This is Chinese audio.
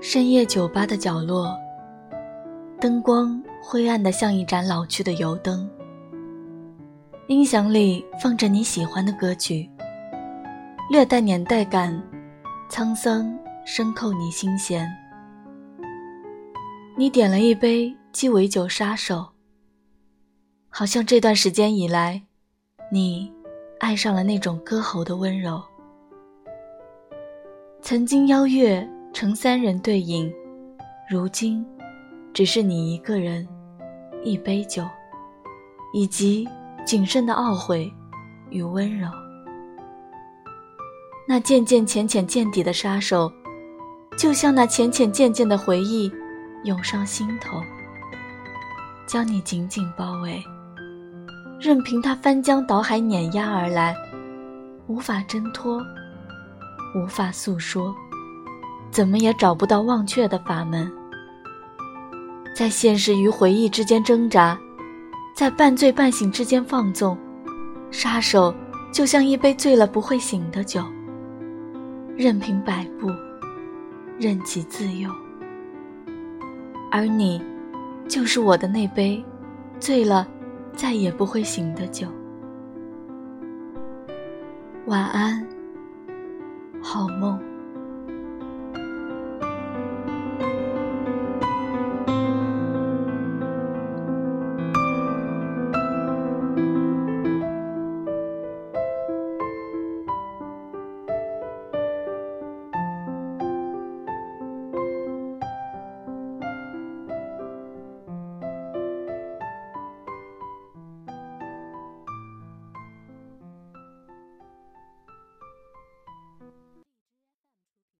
深夜酒吧的角落，灯光灰暗的像一盏老去的油灯。音响里放着你喜欢的歌曲，略带年代感，沧桑深扣你心弦。你点了一杯鸡尾酒，杀手。好像这段时间以来，你爱上了那种歌喉的温柔。曾经邀月。成三人对饮，如今只是你一个人，一杯酒，以及谨慎的懊悔与温柔。那渐渐浅浅见底的杀手，就像那浅浅渐渐的回忆，涌上心头，将你紧紧包围，任凭他翻江倒海碾压而来，无法挣脱，无法诉说。怎么也找不到忘却的法门，在现实与回忆之间挣扎，在半醉半醒之间放纵。杀手就像一杯醉了不会醒的酒，任凭摆布，任其自由。而你，就是我的那杯醉了再也不会醒的酒。晚安，好梦。